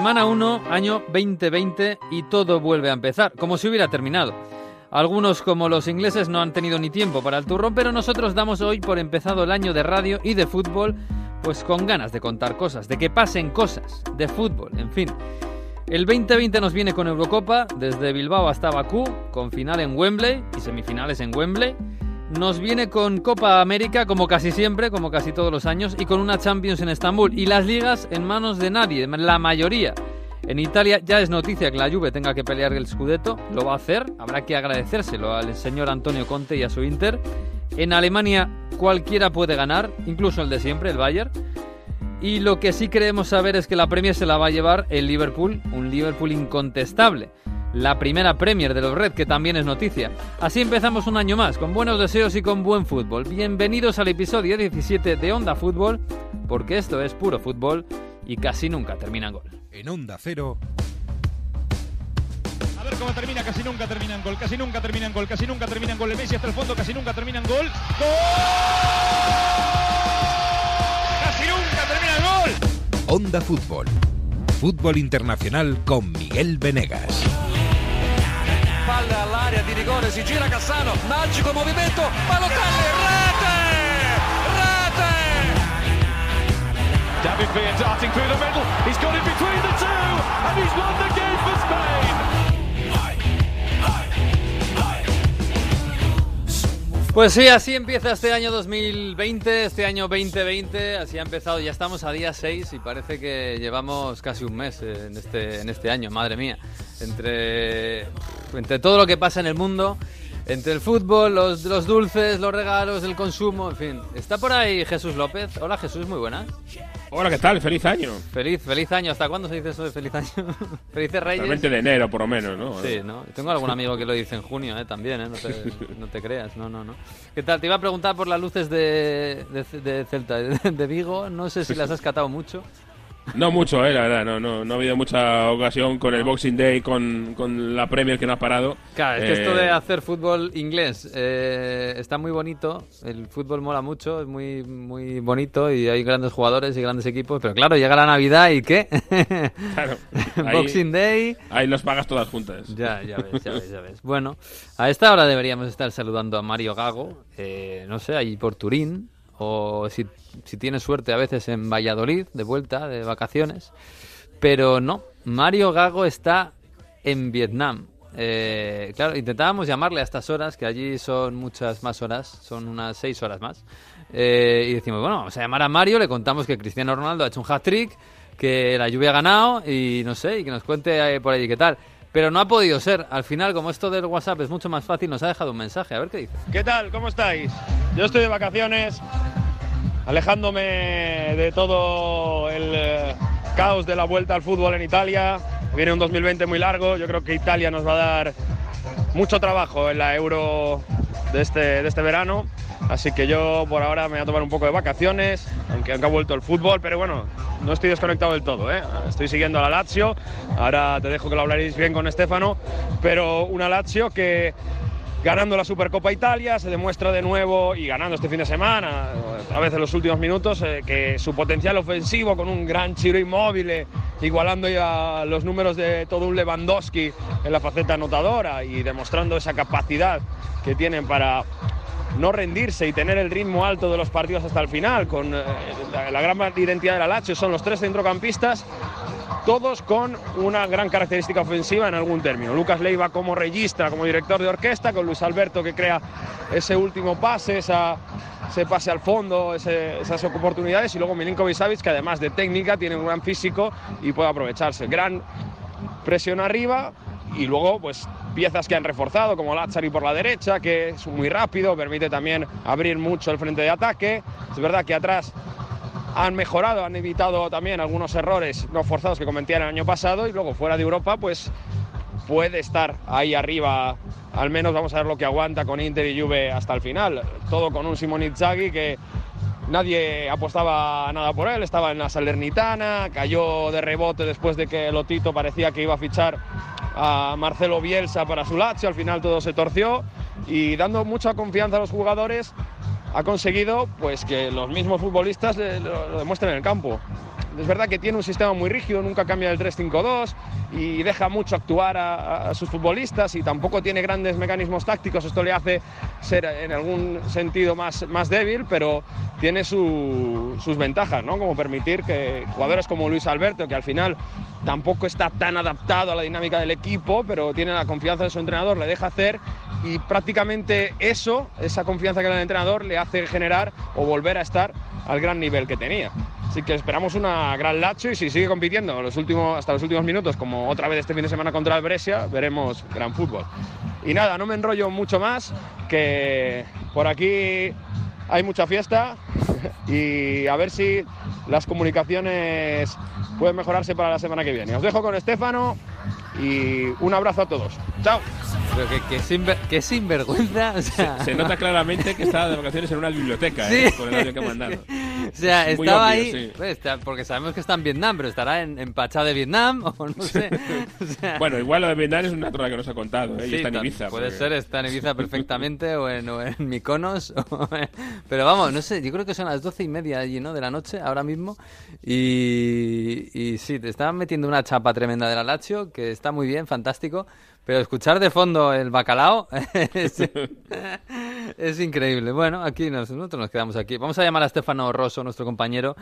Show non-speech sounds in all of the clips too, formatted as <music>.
Semana 1, año 2020 y todo vuelve a empezar, como si hubiera terminado. Algunos, como los ingleses, no han tenido ni tiempo para el turrón, pero nosotros damos hoy por empezado el año de radio y de fútbol, pues con ganas de contar cosas, de que pasen cosas, de fútbol, en fin. El 2020 nos viene con Eurocopa, desde Bilbao hasta Bakú, con final en Wembley y semifinales en Wembley. Nos viene con Copa América, como casi siempre, como casi todos los años, y con una Champions en Estambul. Y las ligas en manos de nadie, la mayoría. En Italia ya es noticia que la Juve tenga que pelear el Scudetto, lo va a hacer, habrá que agradecérselo al señor Antonio Conte y a su Inter. En Alemania cualquiera puede ganar, incluso el de siempre, el Bayern. Y lo que sí queremos saber es que la Premier se la va a llevar el Liverpool, un Liverpool incontestable la primera Premier de los Red, que también es noticia. Así empezamos un año más, con buenos deseos y con buen fútbol. Bienvenidos al episodio 17 de Onda Fútbol, porque esto es puro fútbol y casi nunca termina en gol. En Onda Cero. A ver cómo termina, casi nunca termina en gol, casi nunca termina en gol, casi nunca termina en gol. El Messi hasta el fondo, casi nunca termina en gol. ¡Gol! ¡Casi nunca termina en gol! Onda Fútbol. Fútbol internacional con Miguel Venegas. Palla all'area di rigore, si gira Cassano, magico movimento, Balotelli, rete! Rete! David Villa darting through the middle, he's got it between the two, and he's won the game for Spain! Pues sí, así empieza este año 2020, este año 2020, así ha empezado, ya estamos a día 6 y parece que llevamos casi un mes en este, en este año, madre mía, entre, entre todo lo que pasa en el mundo, entre el fútbol, los, los dulces, los regalos, el consumo, en fin. Está por ahí Jesús López. Hola Jesús, muy buenas. Hola, ¿qué tal? Feliz año. Feliz, feliz año. ¿Hasta cuándo se dice eso de feliz año? <laughs> Felices Reyes. El 20 de enero, por lo menos, ¿no? Sí, ¿no? Tengo algún amigo que lo dice en junio, ¿eh? También, ¿eh? No te, no te creas, no, no, no. ¿Qué tal? Te iba a preguntar por las luces de, de, de Celta, de, de Vigo. No sé si las has catado mucho. No mucho, eh, la verdad, no, no, no ha habido mucha ocasión con el Boxing Day, con, con la Premier que no ha parado. Claro, es que esto Eh, de hacer fútbol inglés eh, está muy bonito, el fútbol mola mucho, es muy, muy bonito y hay grandes jugadores y grandes equipos, pero claro, llega la Navidad y ¿qué? <laughs> Claro, ahí- Boxing Day... Ahí los pagas todas juntas. Ya, ya ves, ya ves, ya ves. Bueno, a esta hora deberíamos estar saludando a Mario Gago, eh, no sé, allí por Turín, o si, si tiene suerte a veces en Valladolid, de vuelta, de vacaciones. Pero no, Mario Gago está en Vietnam. Eh, claro, intentábamos llamarle a estas horas, que allí son muchas más horas, son unas seis horas más. Eh, y decimos, bueno, vamos a llamar a Mario, le contamos que Cristiano Ronaldo ha hecho un hat-trick, que la lluvia ha ganado y no sé, y que nos cuente eh, por allí qué tal. Pero no ha podido ser. Al final, como esto del WhatsApp es mucho más fácil, nos ha dejado un mensaje. A ver qué dice. ¿Qué tal? ¿Cómo estáis? Yo estoy de vacaciones, alejándome de todo el eh, caos de la vuelta al fútbol en Italia. Viene un 2020 muy largo, yo creo que Italia nos va a dar mucho trabajo en la Euro de este, de este verano. Así que yo por ahora me voy a tomar un poco de vacaciones, aunque, aunque ha vuelto el fútbol, pero bueno, no estoy desconectado del todo. ¿eh? Estoy siguiendo a la Lazio, ahora te dejo que lo hablaréis bien con Stefano, pero una Lazio que ganando la Supercopa Italia, se demuestra de nuevo y ganando este fin de semana, a veces en los últimos minutos, eh, que su potencial ofensivo con un gran Chiro Inmóvil, igualando ya los números de todo un Lewandowski en la faceta anotadora y demostrando esa capacidad que tienen para no rendirse y tener el ritmo alto de los partidos hasta el final, con eh, la, gran identidad de la Lazio, son los tres centrocampistas todos con una gran característica ofensiva en algún término. Lucas Leiva como registra, como director de orquesta, con Luis Alberto que crea ese último pase, esa, ese pase al fondo, esas oportunidades, y luego Milinkovic Savic, que además de técnica tiene un gran físico y puede aprovecharse. Gran presión arriba y luego pues piezas que han reforzado como Lazzari por la derecha que es muy rápido permite también abrir mucho el frente de ataque es verdad que atrás han mejorado, han evitado también algunos errores no forzados que cometían el año pasado y luego fuera de Europa pues puede estar ahí arriba, al menos vamos a ver lo que aguanta con Inter y Juve hasta el final. Todo con un Simone Inzaghi que nadie apostaba nada por él, estaba en la Salernitana, cayó de rebote después de que Lotito parecía que iba a fichar a Marcelo Bielsa para su Lazio, al final todo se torció y dando mucha confianza a los jugadores ha conseguido pues que los mismos futbolistas lo demuestren en el campo. Es verdad que tiene un sistema muy rígido, nunca cambia del 3-5-2 y deja mucho actuar a, sus futbolistas y tampoco tiene grandes mecanismos tácticos. Esto le hace ser en algún sentido más, más débil, pero tiene su, sus ventajas, ¿no? Como permitir que jugadores como Luis Alberto, que al final tampoco está tan adaptado a la dinámica del equipo, pero tiene la confianza de su entrenador, le deja hacer y prácticamente eso, esa confianza que le da el entrenador, le hace generar o volver a estar al gran nivel que tenía. Así que esperamos una gran Lacho y si sigue compitiendo los últimos, hasta los últimos minutos, como otra vez este fin de semana contra el Brescia, veremos gran fútbol. Y nada, no me enrollo mucho más, que por aquí hay mucha fiesta <laughs> y a ver si las comunicaciones pueden mejorarse para la semana que viene. Os dejo con Estefano y un abrazo a todos. ¡Chao! Pero que, que, sinver, que sinvergüenza. O sea... se, se, nota claramente que estaba de vacaciones en una biblioteca, sí. ¿eh? con el audio que ha mandado. <laughs> O sea, Es estaba obvio, ahí, sí. pues, está- porque sabemos que está en Vietnam, pero estará en, en Pachá de Vietnam <laughs> o no sé. O <laughs> sea, Bueno, igual lo de Vietnam es una trola que nos ha contado, ¿eh? y sí, está en Ibiza. Puede porque- ser, está en <laughs> Ibiza perfectamente o en, o en Mykonos. o en- pero vamos, no sé, yo creo que son las doce y media allí, ¿no? De la noche, ahora mismo. Y, y sí, te estaban metiendo una chapa tremenda de la Lazio, que está muy bien, fantástico. Pero escuchar de fondo el bacalao es, increíble. Bueno, aquí nos- nosotros nos quedamos aquí. Vamos a llamar a Stefano Rosso, nuestro compañero,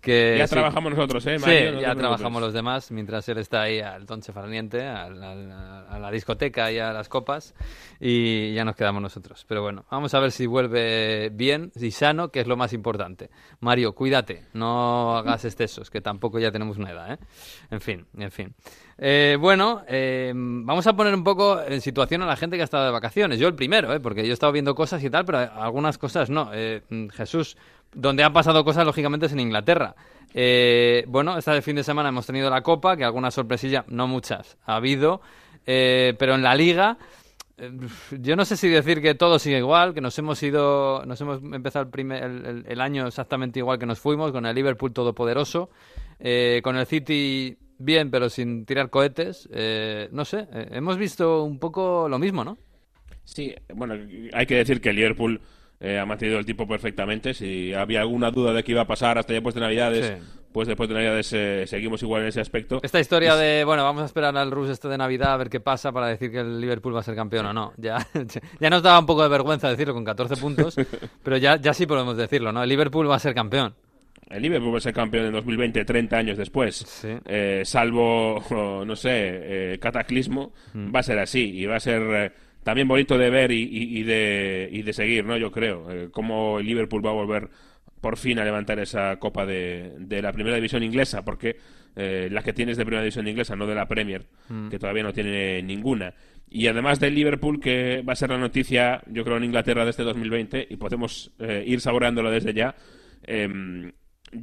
que Ya sí, trabajamos nosotros, ¿eh, Sí? No ya trabajamos los demás mientras él está ahí al Donche Farniente, a, la- a la discoteca y a las copas y ya nos quedamos nosotros. Pero bueno, vamos a ver si vuelve bien y sano, que es lo más importante. Mario, cuídate, no hagas <laughs> excesos, que tampoco ya tenemos una edad, ¿eh? En fin, en fin. Eh, bueno, eh, vamos a poner un poco en situación a la gente que ha estado de vacaciones. Yo el primero, ¿eh? porque yo he estado viendo cosas y tal, pero algunas cosas no. Eh, mm, Jesús, donde han pasado cosas, lógicamente, es en Inglaterra. Eh, bueno, este fin de semana hemos tenido la Copa, que alguna sorpresilla, no muchas, ha habido, pero en la Liga... Yo no sé si decir que todo sigue igual, que nos hemos ido, nos hemos empezado el, primer, el año exactamente igual que nos fuimos, con el Liverpool todopoderoso, eh, con el City bien, pero sin tirar cohetes. eh, no sé, eh, hemos visto un poco lo mismo, ¿no? Sí, bueno, hay que decir que el Liverpool eh, ha mantenido el tipo perfectamente. Si había alguna duda de qué iba a pasar hasta después de Navidades, Sí. pues después de Navidades eh, seguimos igual en ese aspecto. Esta historia de, bueno, vamos a esperar al Rus este de Navidad a ver qué pasa para decir que el Liverpool va a ser campeón o no. Ya, <laughs> ya nos daba un poco de vergüenza decirlo con 14 puntos, <laughs> pero ya, ya sí podemos decirlo, ¿no? El Liverpool va a ser campeón. El Liverpool va a ser campeón en 2020, 30 años después. Sí. Eh, salvo, <laughs> oh, no sé, eh, cataclismo, Mm. va a ser así. Y va a ser eh, también bonito de ver y, y- y de, y de seguir, ¿no? Yo creo. Eh, cómo el Liverpool va a volver por fin a levantar esa copa de, de la primera división inglesa, porque eh, la que tienes de primera división inglesa, no de la Premier, Mm. que todavía no tiene ninguna. Y además del Liverpool, que va a ser la noticia, yo creo, en Inglaterra de este 2020, y podemos eh, ir saboreándolo desde ya. em,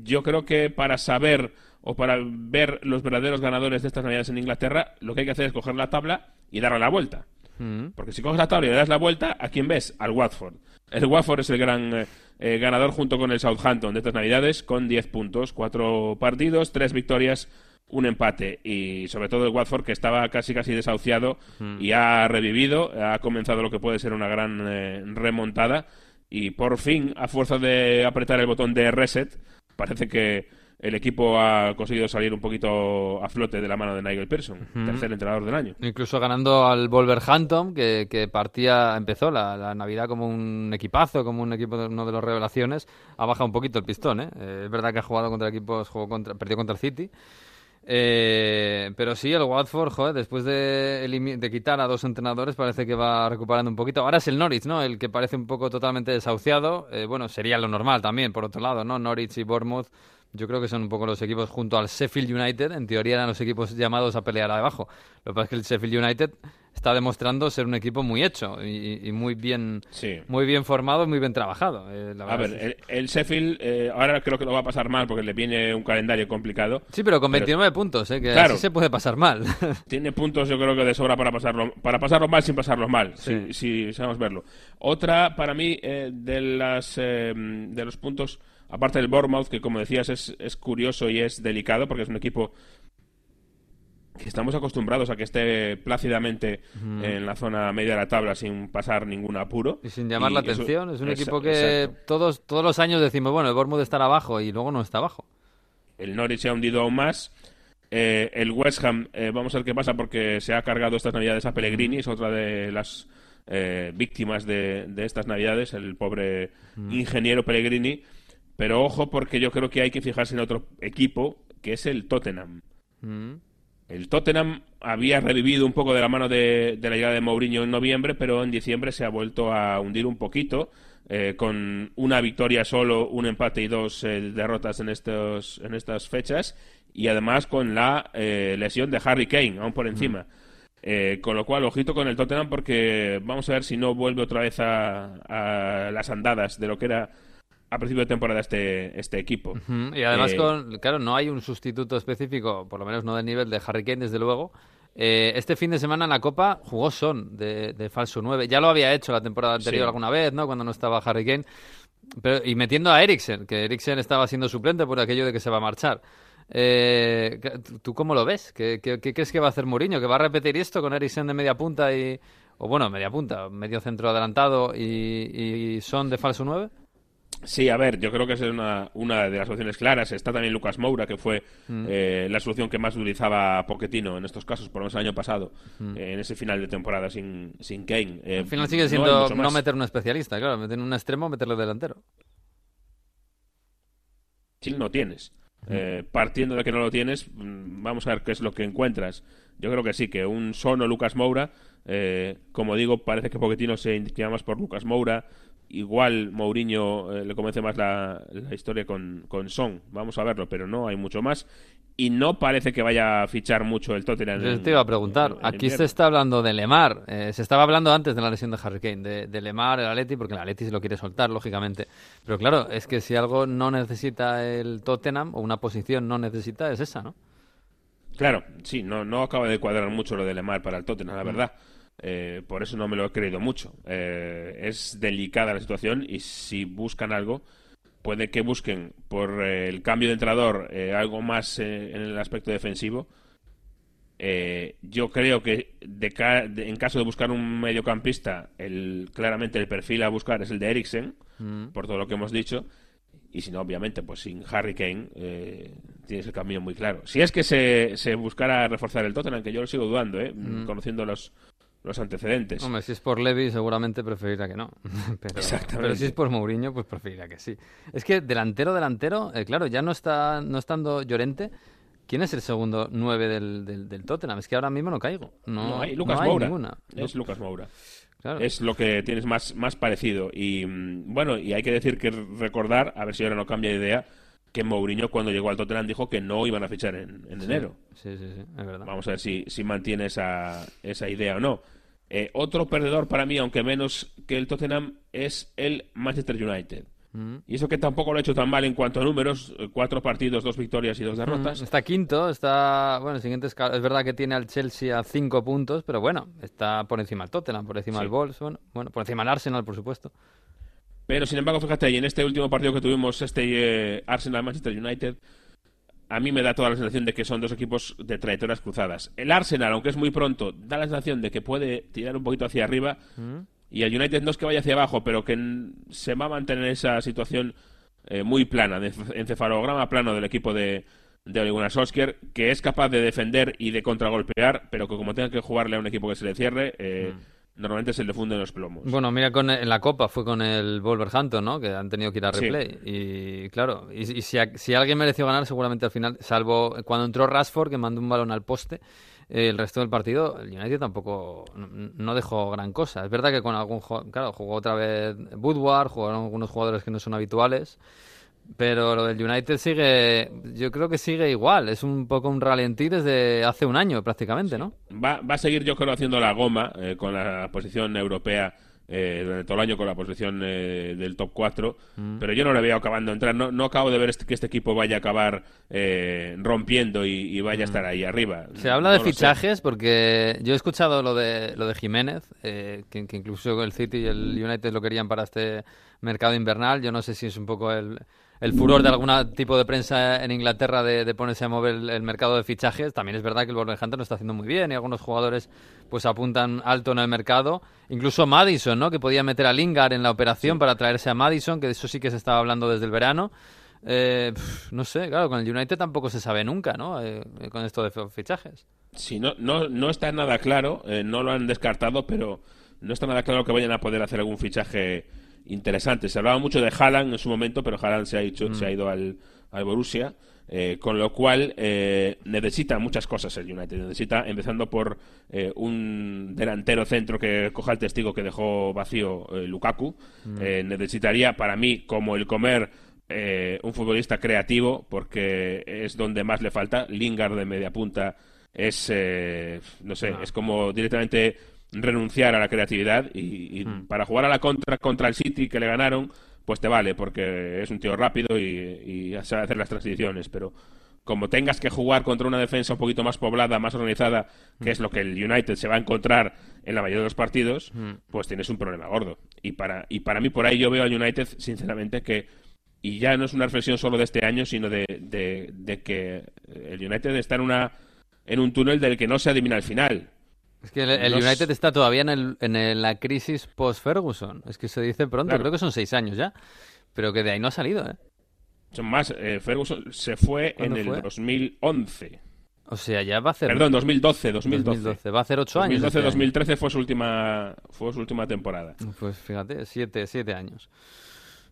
yo creo que para saber o para ver los verdaderos ganadores de estas navidades en Inglaterra, lo que hay que hacer es coger la tabla y darle la vuelta. Mm. Porque si coges la tabla y le das la vuelta, ¿a quién ves? Al Watford. El Watford es el gran eh, eh, ganador junto con el Southampton de estas navidades, con 10 puntos, 4 partidos, 3 victorias, un empate. Y sobre todo el Watford, que estaba casi casi desahuciado y ha revivido, ha comenzado lo que puede ser una gran eh, remontada. Y por fin, a fuerza de apretar el botón de reset, parece que el equipo ha conseguido salir un poquito a flote de la mano de Nigel Pearson, tercer entrenador del año. Incluso ganando al Wolverhampton, que, que partía, empezó la, la Navidad como un equipazo, como un equipo de uno de los revelaciones, ha bajado un poquito el pistón, ¿eh? Eh, es verdad que ha jugado contra equipos, jugó contra, perdió contra el City. Eh, pero sí, el Watford, después de quitar a dos entrenadores, parece que va recuperando un poquito. Ahora es el Norwich, ¿no? El que parece un poco totalmente desahuciado. Eh, bueno, sería lo normal también, por otro lado, ¿no? Norwich y Bournemouth, yo creo que son un poco los equipos junto al Sheffield United. En teoría eran los equipos llamados a pelear abajo. Lo que pasa es que el Sheffield United está demostrando ser un equipo muy hecho y, y muy bien Sí. muy bien formado y muy bien trabajado. eh, la A ver, es- el, el Sheffield eh, ahora creo que lo va a pasar mal porque le viene un calendario complicado. Sí, pero con pero- 29 puntos, ¿eh? que Claro. así se puede pasar mal. <laughs> Tiene puntos yo creo que de sobra para pasarlo, para pasarlo mal sin pasarlo mal, Sí. si, si sabemos verlo. Otra para mí eh, de las eh, de los puntos, aparte del Bournemouth, que como decías es, es curioso y es delicado porque es un equipo que estamos acostumbrados a que esté plácidamente en la zona media de la tabla sin pasar ningún apuro. Y sin llamar la eso- atención. Es un equipo que exacto. todos, todos los años decimos, bueno, el Bournemouth estará abajo y luego no está abajo. el Norwich se ha hundido aún más. Eh, el West Ham, eh, vamos a ver qué pasa porque se ha cargado estas navidades a Pellegrini, es otra de las eh, víctimas de, de, estas navidades, el pobre ingeniero Pellegrini. Pero ojo porque yo creo que hay que fijarse en otro equipo, que es el Tottenham. Mm. El Tottenham había revivido un poco de la mano de, de, la llegada de Mourinho en noviembre, pero en diciembre se ha vuelto a hundir un poquito, eh, con una victoria solo, un empate y dos eh, derrotas en, estos, en estas fechas, y además con la eh, lesión de Harry Kane, aún por encima. con lo cual, ojito con el Tottenham, porque vamos a ver si no vuelve otra vez a, a las andadas de lo que era a principio de temporada este, este equipo. Uh -huh. Y además, eh, con, claro, no hay un sustituto específico, por lo menos no del nivel de Harry Kane, desde luego. Eh, este fin de semana en la Copa jugó Son de, de, falso 9. Ya lo había hecho la temporada anterior sí. alguna vez, ¿no? Cuando no estaba Harry Kane. Pero, y metiendo a Eriksen, que Eriksen estaba siendo suplente por aquello de que se va a marchar. Eh, ¿Tú cómo lo ves? ¿Qué, ¿Qué, qué, crees que va a hacer Mourinho? ¿Que va a repetir esto con Eriksen de media punta y... O bueno, media punta, medio centro adelantado y, y Son de falso 9? Sí, a ver, yo creo que es una, una de las opciones claras. Está también Lucas Moura, que fue mm. eh, la solución que más utilizaba Pochettino en estos casos, por lo menos el año pasado, mm. eh, en ese final de temporada sin, sin Kane. Eh, Al final sigue siendo no, no, meter un especialista, claro, meter un extremo, meterle delantero. Si no tienes. Mm. partiendo de que no lo tienes, vamos a ver qué es lo que encuentras. Yo creo que sí, que un sono Lucas Moura, como digo, parece que Pochettino se inclina más por Lucas Moura igual Mourinho eh, le convence más la, la historia con, con, Son. Vamos a verlo, pero no hay mucho más. Y no parece que vaya a fichar mucho el Tottenham. Yo te iba a preguntar. En, en Aquí se está hablando de Lemar. Eh, se estaba hablando antes de la lesión de Harry Kane, de, de, Lemar, el Atleti, porque el Atleti se lo quiere soltar, lógicamente. Pero claro, es que si algo no necesita el Tottenham, o una posición no necesita, es esa, ¿no? Claro, sí, no, no acaba de cuadrar mucho lo de Lemar para el Tottenham, la verdad. Eh, por eso no me lo he creído mucho. Eh, es delicada la situación y si buscan algo, puede que busquen por eh, el cambio de entrenador eh, algo más en el aspecto defensivo. yo creo que de de, en caso de buscar un mediocampista, el, claramente el perfil a buscar es el de Eriksen, mm. por todo lo que hemos dicho. Y si no, obviamente, pues sin Harry Kane tienes el camino muy claro. Si es que se, se buscara reforzar el Tottenham, que yo lo sigo dudando, mm. conociendo los, los antecedentes. Hombre, si es por Levy seguramente preferirá que no. <laughs> pero, Exactamente. pero si es por Mourinho, pues preferirá que sí. Es que delantero, delantero, eh, claro, ya no está no estando Llorente. ¿Quién es el segundo 9 del, del, del, Tottenham? Es que ahora mismo no caigo. No, no hay Lucas no Moura. Ninguna. Es Lucas Moura. Claro. Es lo que tienes más, más parecido. Y bueno, y hay que decir que recordar, a ver si ahora no cambia de idea, que Mourinho cuando llegó al Tottenham dijo que no iban a fichar en, en sí, enero. Sí, sí, sí, es verdad. Vamos a ver si, si mantiene esa, esa idea o no. Eh, otro perdedor para mí, aunque menos que el Tottenham, es el Manchester United. Mm. Y eso que tampoco lo ha hecho tan mal en cuanto a números, eh, cuatro partidos, dos victorias y dos derrotas. Mm, está quinto, está, bueno, el siguiente es, es verdad que tiene al Chelsea a cinco puntos, pero bueno, está por encima del Tottenham, por encima sí. del Wolves, bueno, bueno, por encima del Arsenal, por supuesto. Pero sin embargo, fíjate, y en este último partido que tuvimos, este eh, Arsenal-Manchester United, a mí me da toda la sensación de que son dos equipos de trayectorias cruzadas. El Arsenal, aunque es muy pronto, da la sensación de que puede tirar un poquito hacia arriba. Mm. Y el United no es que vaya hacia abajo, pero que se va a mantener esa situación eh, muy plana, de encefalograma plano del equipo de, de Ole Gunnar Solskjaer, que es capaz de defender y de contragolpear, pero que como tenga que jugarle a un equipo que se le cierre, eh, mm normalmente se le funden los plomos. Bueno, mira, con, en la Copa fue con el Wolverhampton, ¿no? Que han tenido que ir a replay. Sí. Y claro, y, y si, a, si, alguien mereció ganar, seguramente al final, salvo cuando entró Rashford, que mandó un balón al poste, eh, el resto del partido, el United tampoco no, no, dejó gran cosa. Es verdad que con algún claro, jugó otra vez Woodward, jugaron algunos jugadores que no son habituales. Pero lo del United sigue, yo creo que sigue igual, es un poco un ralentí desde hace un año prácticamente, ¿no? Va, va a seguir yo creo haciendo la goma eh, con la posición europea eh, durante todo el año con la posición eh, del top 4, mm. pero yo no le veo acabando de entrar, no, no acabo de ver este, que este equipo vaya a acabar eh, rompiendo y, y, vaya mm. a estar ahí arriba. Se habla no de fichajes porque yo he escuchado lo de, lo de Jiménez, eh, que, que incluso el City y el United lo querían para este mercado invernal, yo no sé si es un poco el el furor de algún tipo de prensa en Inglaterra de, de ponerse a mover el, el, mercado de fichajes. También es verdad que el Wolverhampton lo está haciendo muy bien y algunos jugadores pues apuntan alto en el mercado. Incluso Madison, ¿no? Que podía meter a Lingard en la operación sí. para traerse a Madison, que de eso sí que se estaba hablando desde el verano. Eh, no sé, claro, con el United tampoco se sabe nunca, ¿no? Eh, con esto de fichajes. Sí, no, no, no está nada claro, eh, no lo han descartado, pero no está nada claro que vayan a poder hacer algún fichaje interesante. Se hablaba mucho de Haaland en su momento, pero Haaland se ha, hecho, se ha mm. ido al, al Borussia. Eh, con lo cual eh, necesita muchas cosas el United. Necesita, empezando por eh, un delantero centro que coja el testigo que dejó vacío Lukaku. Mm. necesitaría, para mí, como el comer, un futbolista creativo, porque es donde más le falta. Lingard de media punta es, no sé, ah. es como directamente renunciar a la creatividad y, mm. para jugar a la contra contra el City que le ganaron pues te vale, porque es un tío rápido y, sabe hacer las transiciones, pero como tengas que jugar contra una defensa un poquito más poblada, más organizada, que es lo que el United se va a encontrar en la mayoría de los partidos, pues tienes un problema gordo. Y para, y para mí por ahí yo veo al United, sinceramente, que, y ya no es una reflexión solo de este año, sino de, de, que el United está en, una, en un túnel del que no se adivina el final. Es que el, United está todavía en, en la crisis post-Ferguson. Es que se dice pronto, creo que son seis años ya. Pero que de ahí no ha salido, ¿eh? Son más. Eh, Ferguson se fue en el 2011. O sea, ya va a hacer... Perdón, 2012, 2012. Va a hacer ocho años. 2012-2013 este fue su última fue su última temporada. Pues fíjate, siete, siete años.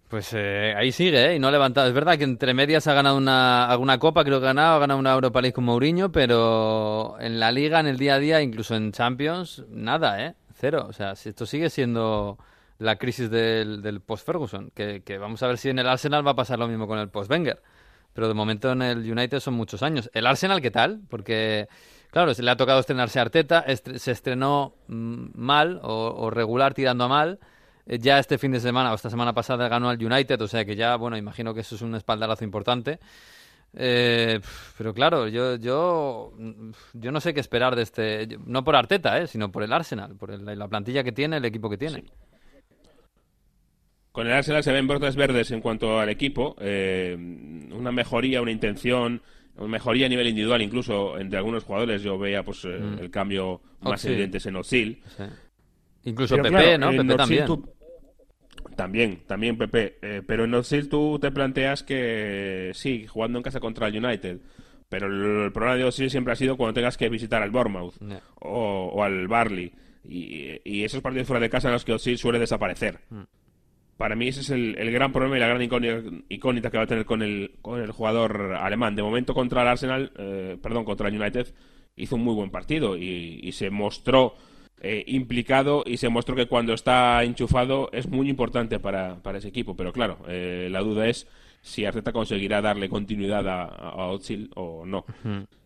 Pues eh, ahí sigue, ¿eh? Y no ha levantado. Es verdad que entre medias ha ganado una, alguna copa, creo que ha ganado, ha ganado una Europa League con Mourinho, pero en la liga, en el día a día, incluso en Champions, nada, ¿eh? Cero. O sea, esto sigue siendo la crisis del, del post-Ferguson, que, que, vamos a ver si en el Arsenal va a pasar lo mismo con el post-Wenger. Pero de momento en el United son muchos años. ¿El Arsenal qué tal? Porque, claro, se le ha tocado estrenarse Arteta, se estrenó mm, mal o regular tirando a mal ya este fin de semana o esta semana pasada ganó al United, o sea que ya, bueno, imagino que eso es un espaldarazo importante. Eh, pero claro, yo, yo, yo no sé qué esperar de este, no por Arteta, eh, sino por el Arsenal, por la plantilla que tiene, el equipo que tiene. Con el Arsenal se ven brotes verdes en cuanto al equipo, una mejoría, una intención, una mejoría a nivel individual, incluso entre algunos jugadores. Yo veía pues mm. el cambio más evidente en Ozil. Incluso Pepe, ¿no? Pepe también. También, también Pepe. Eh, pero en Osil tú te planteas que sí, jugando en casa contra el United. Pero el, problema de Osil siempre ha sido cuando tengas que visitar al Bournemouth o, al Barley. Y, esos partidos fuera de casa en los que Osil suele desaparecer. Mm. Para mí ese es el, gran problema y la gran incógnita que va a tener con el, con el jugador alemán. De momento contra el Arsenal, eh, perdón, contra el United, hizo un muy buen partido y se mostró eh, implicado y se mostró que cuando está enchufado es muy importante para, para ese equipo. Pero claro, eh, la duda es si Arteta conseguirá darle continuidad a, a o no.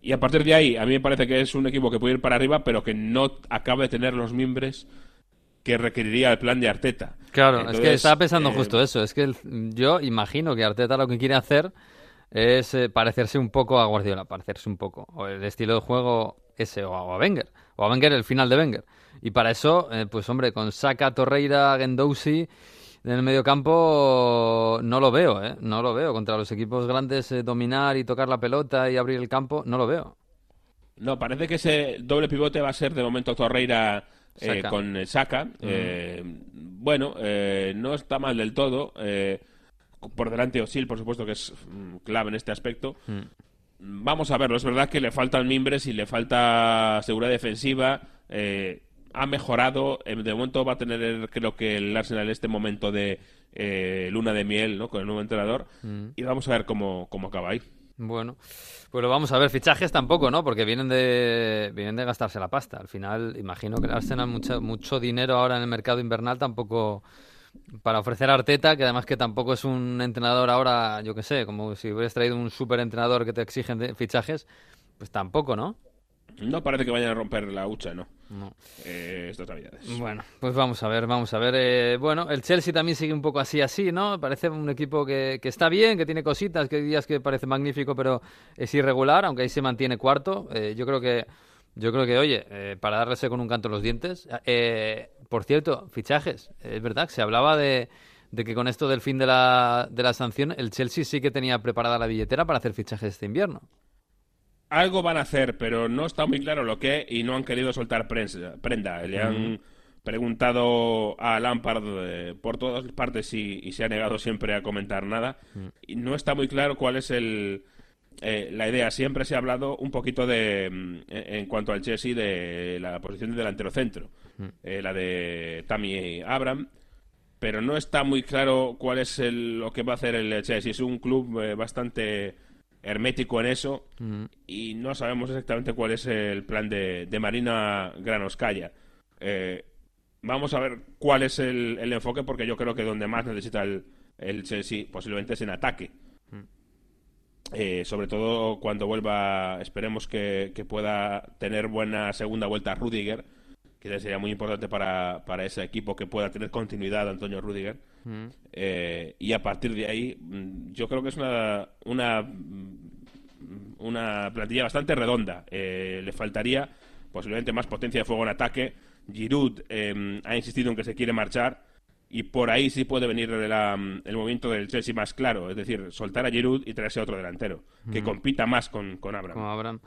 Y a partir de ahí, a mí me parece que es un equipo que puede ir para arriba, pero que no acaba de tener los miembros que requeriría el plan de Arteta. Claro, es que estaba pensando eh, justo eso. Es que yo imagino que Arteta lo que quiere hacer es parecerse un poco a Guardiola, parecerse un poco. O el estilo de juego ese, o a Wenger. O a Wenger, el final de Wenger. Y para eso, eh, pues hombre, con Saka, Torreira, Gendouzi en el medio campo no lo veo, ¿eh? No lo veo. Contra los equipos grandes eh, dominar y tocar la pelota y abrir el campo, no lo veo. No, parece que ese doble pivote va a ser de momento Torreira eh, con Saka. bueno, no está mal del todo. por delante Osil, por supuesto, que es mm, clave en este aspecto. Mm. Vamos a verlo. Es verdad que le faltan mimbres y le falta seguridad defensiva. Eh, ha mejorado. Eh, de momento va a tener, creo que el Arsenal este momento de eh, luna de miel ¿no? con el nuevo entrenador. Mm. Y vamos a ver cómo, cómo acaba ahí. Bueno, pues lo vamos a ver. Fichajes tampoco, ¿no? Porque vienen de, vienen de gastarse la pasta. Al final, imagino que el Arsenal mucho, mucho dinero ahora en el mercado invernal tampoco para ofrecer a Arteta, que además que tampoco es un entrenador ahora, yo que sé, como si hubieras traído un super entrenador que te exigen fichajes, pues tampoco, ¿no? No parece que vayan a romper la hucha, ¿no? No. Eh, estas Bueno, pues vamos a ver, vamos a ver. Eh, bueno, el Chelsea también sigue un poco así, así, ¿no? Parece un equipo que, que, está bien, que tiene cositas, que hay días que parece magnífico, pero es irregular, aunque ahí se mantiene cuarto. Eh, yo creo que, yo creo que, oye, eh, para darle con un canto los dientes. por cierto, fichajes. Es verdad se hablaba de, de que con esto del fin de la, de la sanción, el Chelsea sí que tenía preparada la billetera para hacer fichajes este invierno algo van a hacer, pero no está muy claro lo que y no han querido soltar prenda. Le han preguntado a Lampard eh, por todas partes y, se ha negado siempre a comentar nada. Mm. Y no está muy claro cuál es el, eh, la idea. Siempre se ha hablado un poquito de, mm, en cuanto al Chelsea, de la posición de delantero centro, mm. eh, la de Tammy Abraham. Pero no está muy claro cuál es lo que va a hacer el Chelsea. Es un club bastante hermético en eso y no sabemos exactamente cuál es el plan de, de Marina Granoscaya. Eh, Vamos a ver cuál es el, enfoque, porque yo creo que donde más necesita el, el Chelsea posiblemente es en ataque. Eh, sobre todo cuando vuelva, esperemos que, pueda tener buena segunda vuelta a Rudiger, que sería muy importante para, para ese equipo que pueda tener continuidad Antonio Rudiger. Mm. Eh, y a partir de ahí, mm, yo creo que es una, una, una plantilla bastante redonda. Eh, le faltaría posiblemente más potencia de fuego en ataque Giroud em, ha insistido en que se quiere marchar y por ahí sí puede venir el movimiento del Chelsea más claro, es decir, soltar a Giroud y traerse a otro delantero, que compita más con, con Abraham.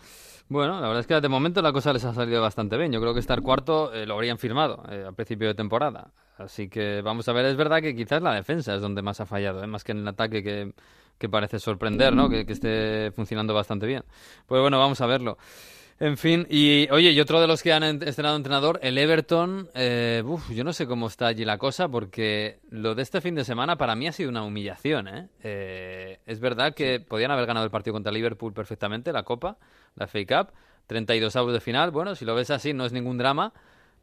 Bueno, la verdad es que de momento la cosa les ha salido bastante bien. Yo creo que estar cuarto eh, lo habrían firmado eh, a principio de temporada. Así que vamos a ver, es verdad que quizás la defensa es donde más ha fallado, ¿eh? más que en el ataque que, que parece sorprender, ¿no? Que, que esté funcionando bastante bien. Pues bueno, vamos a verlo. En fin, y oye, y otro de los que han estrenado entrenador, el Everton, eh, yo no sé cómo está allí la cosa, porque lo de este fin de semana para mí ha sido una humillación. ¿eh? eh es verdad que podían haber ganado el partido contra Liverpool perfectamente, la Copa, la FA Cup, 32 avos de final. Bueno, si lo ves así, no es ningún drama.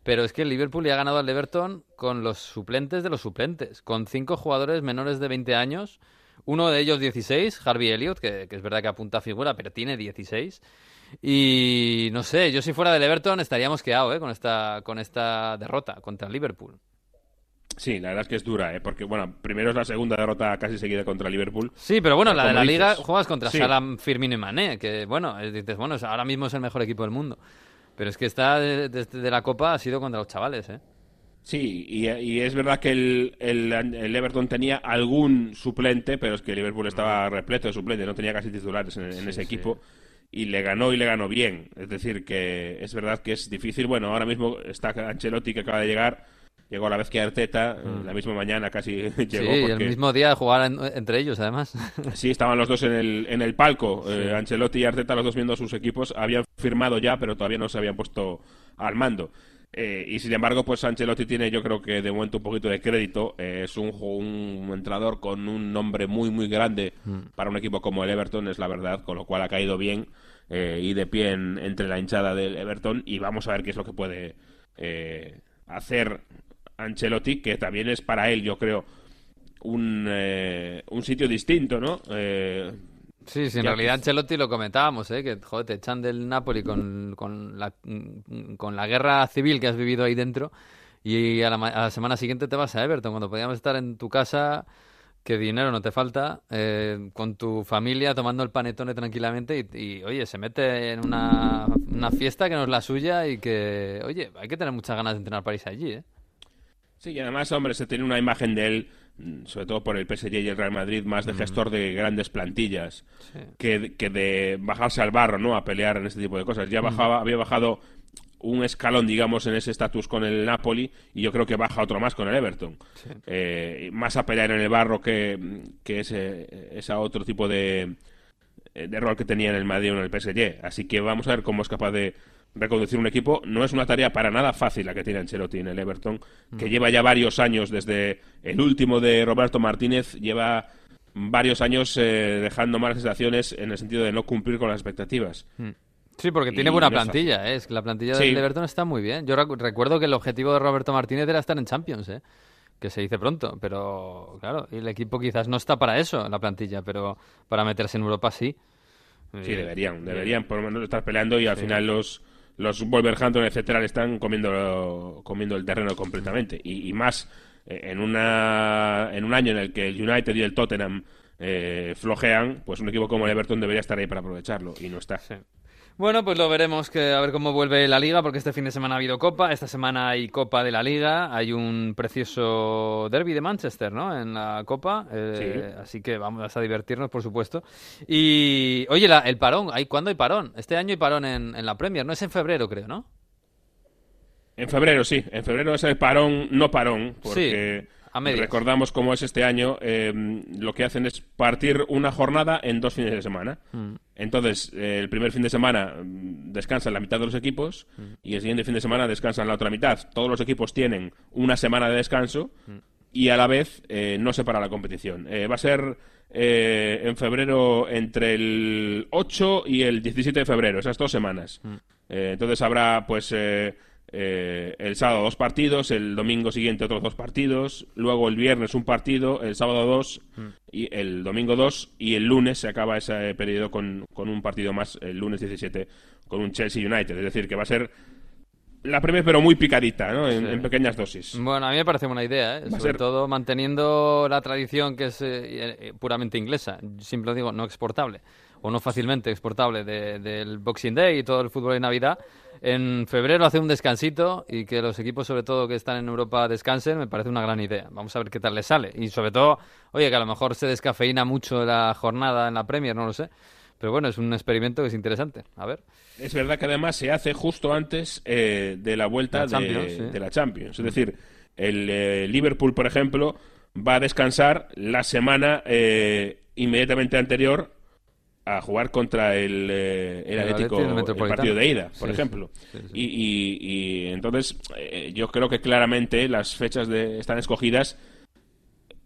Pero es que el Liverpool ya ha ganado al Everton con los suplentes de los suplentes, con cinco jugadores menores de 20 años, uno de ellos 16, Harvey Elliott, que, que es verdad que apunta a figura, pero tiene 16. Y no sé, yo si fuera del Everton estaríamos quedados ¿eh? con, esta, con esta derrota contra el Liverpool. Sí, la verdad es que es dura, ¿eh? porque bueno, primero es la segunda derrota casi seguida contra Liverpool. Sí, pero bueno, la de la Liga juegas contra Salam, Firmino y Mané, que bueno, dices, bueno, ahora mismo es el mejor equipo del mundo. Pero es que está desde la Copa ha sido contra los chavales, ¿eh? Sí, y, es verdad que el, el, Everton tenía algún suplente, pero es que el Liverpool estaba repleto de suplentes, no tenía casi titulares en, ese equipo y le ganó y le ganó bien. Es decir, que es verdad que es difícil. Bueno, ahora mismo está Ancelotti que acaba de llegar. Llegó a la vez que Arteta, mm. la misma mañana casi <laughs> llegó. Sí, el mismo día de jugar entre ellos, además. <laughs> Sí, estaban los dos en el, en el palco. Eh, Ancelotti y Arteta, los dos viendo a sus equipos, habían firmado ya, pero todavía no se habían puesto al mando. Eh, y sin embargo, pues Ancelotti tiene, yo creo que de momento un poquito de crédito. es un, un entrenador con un nombre muy, muy grande mm. para un equipo como el Everton, es la verdad, con lo cual ha caído bien. Eh, y de pie entre la hinchada del Everton y vamos a ver qué es lo que puede eh, hacer Ancelotti, que también es para él, yo creo, un, eh, un sitio distinto, ¿no? Sí, sí, en realidad Ancelotti lo comentábamos, ¿eh? que joder, te echan del Napoli con, con, la, con la guerra civil que has vivido ahí dentro y a la, a la semana siguiente te vas a Everton, cuando podíamos estar en tu casa que dinero no te falta, eh, con tu familia tomando el panetone tranquilamente y, oye, se mete en una, una, fiesta que no es la suya y que, oye, hay que tener muchas ganas de entrenar París allí, ¿eh? Sí, y además, hombre, se tiene una imagen de él, sobre todo por el PSG y el Real Madrid, más de gestor de grandes plantillas que, que, de bajarse al barro, ¿no? A pelear en este tipo de cosas. Ya bajaba, había bajado un escalón, digamos, en ese estatus con el Napoli y yo creo que baja otro más con el Everton. Eh, más a pelear en el barro que, que ese, ese otro tipo de, de rol que tenía en el Madrid o en el PSG. Así que vamos a ver cómo es capaz de reconducir un equipo. No es una tarea para nada fácil la que tiene Ancelotti en el Everton, que mm. lleva ya varios años desde el último de Roberto Martínez, lleva varios años eh, dejando malas sensaciones en el sentido de no cumplir con las expectativas. Mm. Sí, porque tiene buena plantilla, ¿eh? es que la plantilla del Everton está muy bien. Yo recuerdo que el objetivo de Roberto Martínez era estar en Champions, ¿eh? Que se dice pronto, pero claro, el equipo quizás no está para eso, la plantilla, pero para meterse en Europa sí. Sí, deberían, deberían por lo menos estar peleando y al final los los Wolverhampton, etcétera, le están comiendo comiendo el terreno completamente y, más eh, en una en un año en el que el United y el Tottenham eh, flojean, pues un equipo como el Everton debería estar ahí para aprovecharlo y no está. Bueno, pues lo veremos, que a ver cómo vuelve la liga, porque este fin de semana ha habido Copa, esta semana hay Copa de la Liga, hay un precioso derby de Manchester, ¿no? En la Copa, eh, así que vamos a divertirnos, por supuesto. Y, oye, el parón, ¿hay, ¿cuándo hay parón? Este año hay parón en, en la Premier, no es en febrero, creo, ¿no? En febrero, sí. En febrero es el parón, no parón, porque a medias. recordamos cómo es este año. eh, lo que hacen es partir una jornada en dos fines de semana. Mm. Entonces, eh, el primer fin de semana mm, descansan la mitad de los equipos Mm. y el siguiente fin de semana descansan la otra mitad. Todos los equipos tienen una semana de descanso Mm. y a la vez eh, no se para la competición. Eh, va a ser en febrero entre el 8 y el 17 de febrero, esas dos semanas. Entonces habrá, pues, eh, el sábado dos partidos, el domingo siguiente otros dos partidos, luego el viernes un partido, el sábado dos Mm. y el domingo dos y el lunes se acaba ese periodo con, con un partido más, el lunes 17, con un Chelsea United. Es decir, que va a ser la Premier, pero muy picadita, ¿no? En, Sí. en pequeñas dosis. Bueno, a mí me parece buena idea, ¿eh? Sobre ser- todo manteniendo la tradición que es eh, eh, puramente inglesa, siempre digo, no exportable, o no fácilmente exportable de- del Boxing Day y todo el fútbol de Navidad. En febrero hacer un descansito y que los equipos, sobre todo que están en Europa, descansen, me parece una gran idea. Vamos a ver qué tal les sale. Y sobre todo, oye, que a lo mejor se descafeína mucho la jornada en la Premier, no lo sé. Pero bueno, es un experimento que es interesante. A ver. Es verdad que además se hace justo antes eh, de la vuelta La de, Champions, sí. de la Champions. Es decir, el eh, Liverpool, por ejemplo, va a descansar la semana eh, inmediatamente anterior a jugar contra el, eh, el El Atlético, el partido de ida, por Sí, ejemplo. sí, sí. Y, y- y entonces eh, yo creo que claramente las fechas de, están escogidas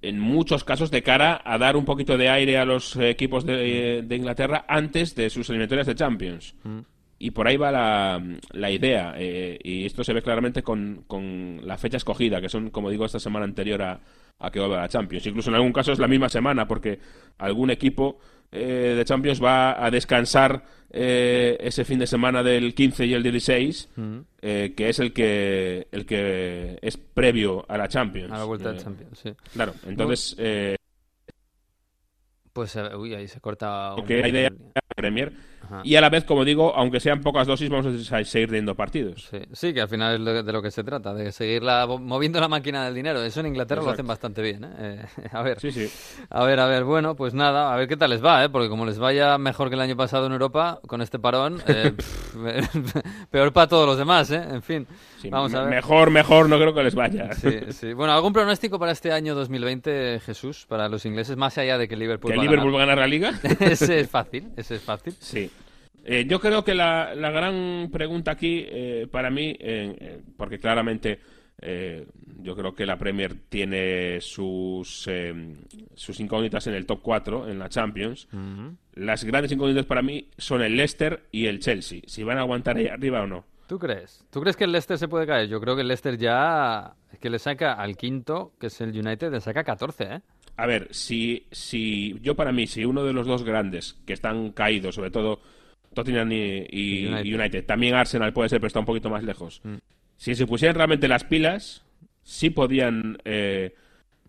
en muchos casos de cara a dar un poquito de aire a los equipos de, de Inglaterra antes de sus eliminatorias de Champions. Mm. Y por ahí va la, la idea. eh, y esto se ve claramente con, con la fecha escogida, que son, como digo, esta semana anterior a, a que vuelva la Champions. Incluso en algún caso es la misma semana, porque algún equipo eh, de Champions va a descansar eh, ese fin de semana del 15 y el 16, Mm. eh, que es el que, el que es previo a la Champions. A la vuelta Eh, del Champions, sí. Claro, entonces, eh, Pues, eh, uy, ahí se corta un que la idea el- la Premier. Ajá. Y a la vez, como digo, aunque sean pocas dosis, vamos a seguir teniendo partidos. Sí, sí, que al final es lo- de lo que se trata, de seguir la- moviendo la máquina del dinero. Eso en Inglaterra lo Exacto. hacen bastante bien. ¿eh? Eh, <laughs> a ver, Sí, sí. a ver, a ver. Bueno, pues nada, a ver qué tal les va, ¿eh? porque como les vaya mejor que el año pasado en Europa con este parón, eh, <laughs> pff, <laughs> peor para todos los demás, ¿eh? En fin, Sí, vamos a ver. Mejor, mejor, no creo que les vaya. Sí, sí. Bueno, ¿algún pronóstico para este año 2020, Jesús, para los ingleses, más allá de que Liverpool ¿Que va a Liverpool ganar? va a ganar la liga? ese es fácil, ese es fácil. Sí. Eh, yo creo que la, la gran pregunta aquí, eh, para mí, eh, porque claramente yo creo que la Premier tiene sus, eh, sus incógnitas en el top 4, en la Champions. Las grandes incógnitas para mí son el Leicester y el Chelsea. Si van a aguantar ahí arriba o no. ¿Tú crees? ¿Tú crees que el Leicester se puede caer? Yo creo que el Leicester ya que le saca al quinto, que es el United, le saca 14, ¿eh? A ver, si, si yo para mí, si uno de los dos grandes que están caídos, sobre todo Tottenham y, y United. United. también Arsenal puede ser, pero está un poquito más lejos. Mm. Si se pusieran realmente las pilas, sí podían eh,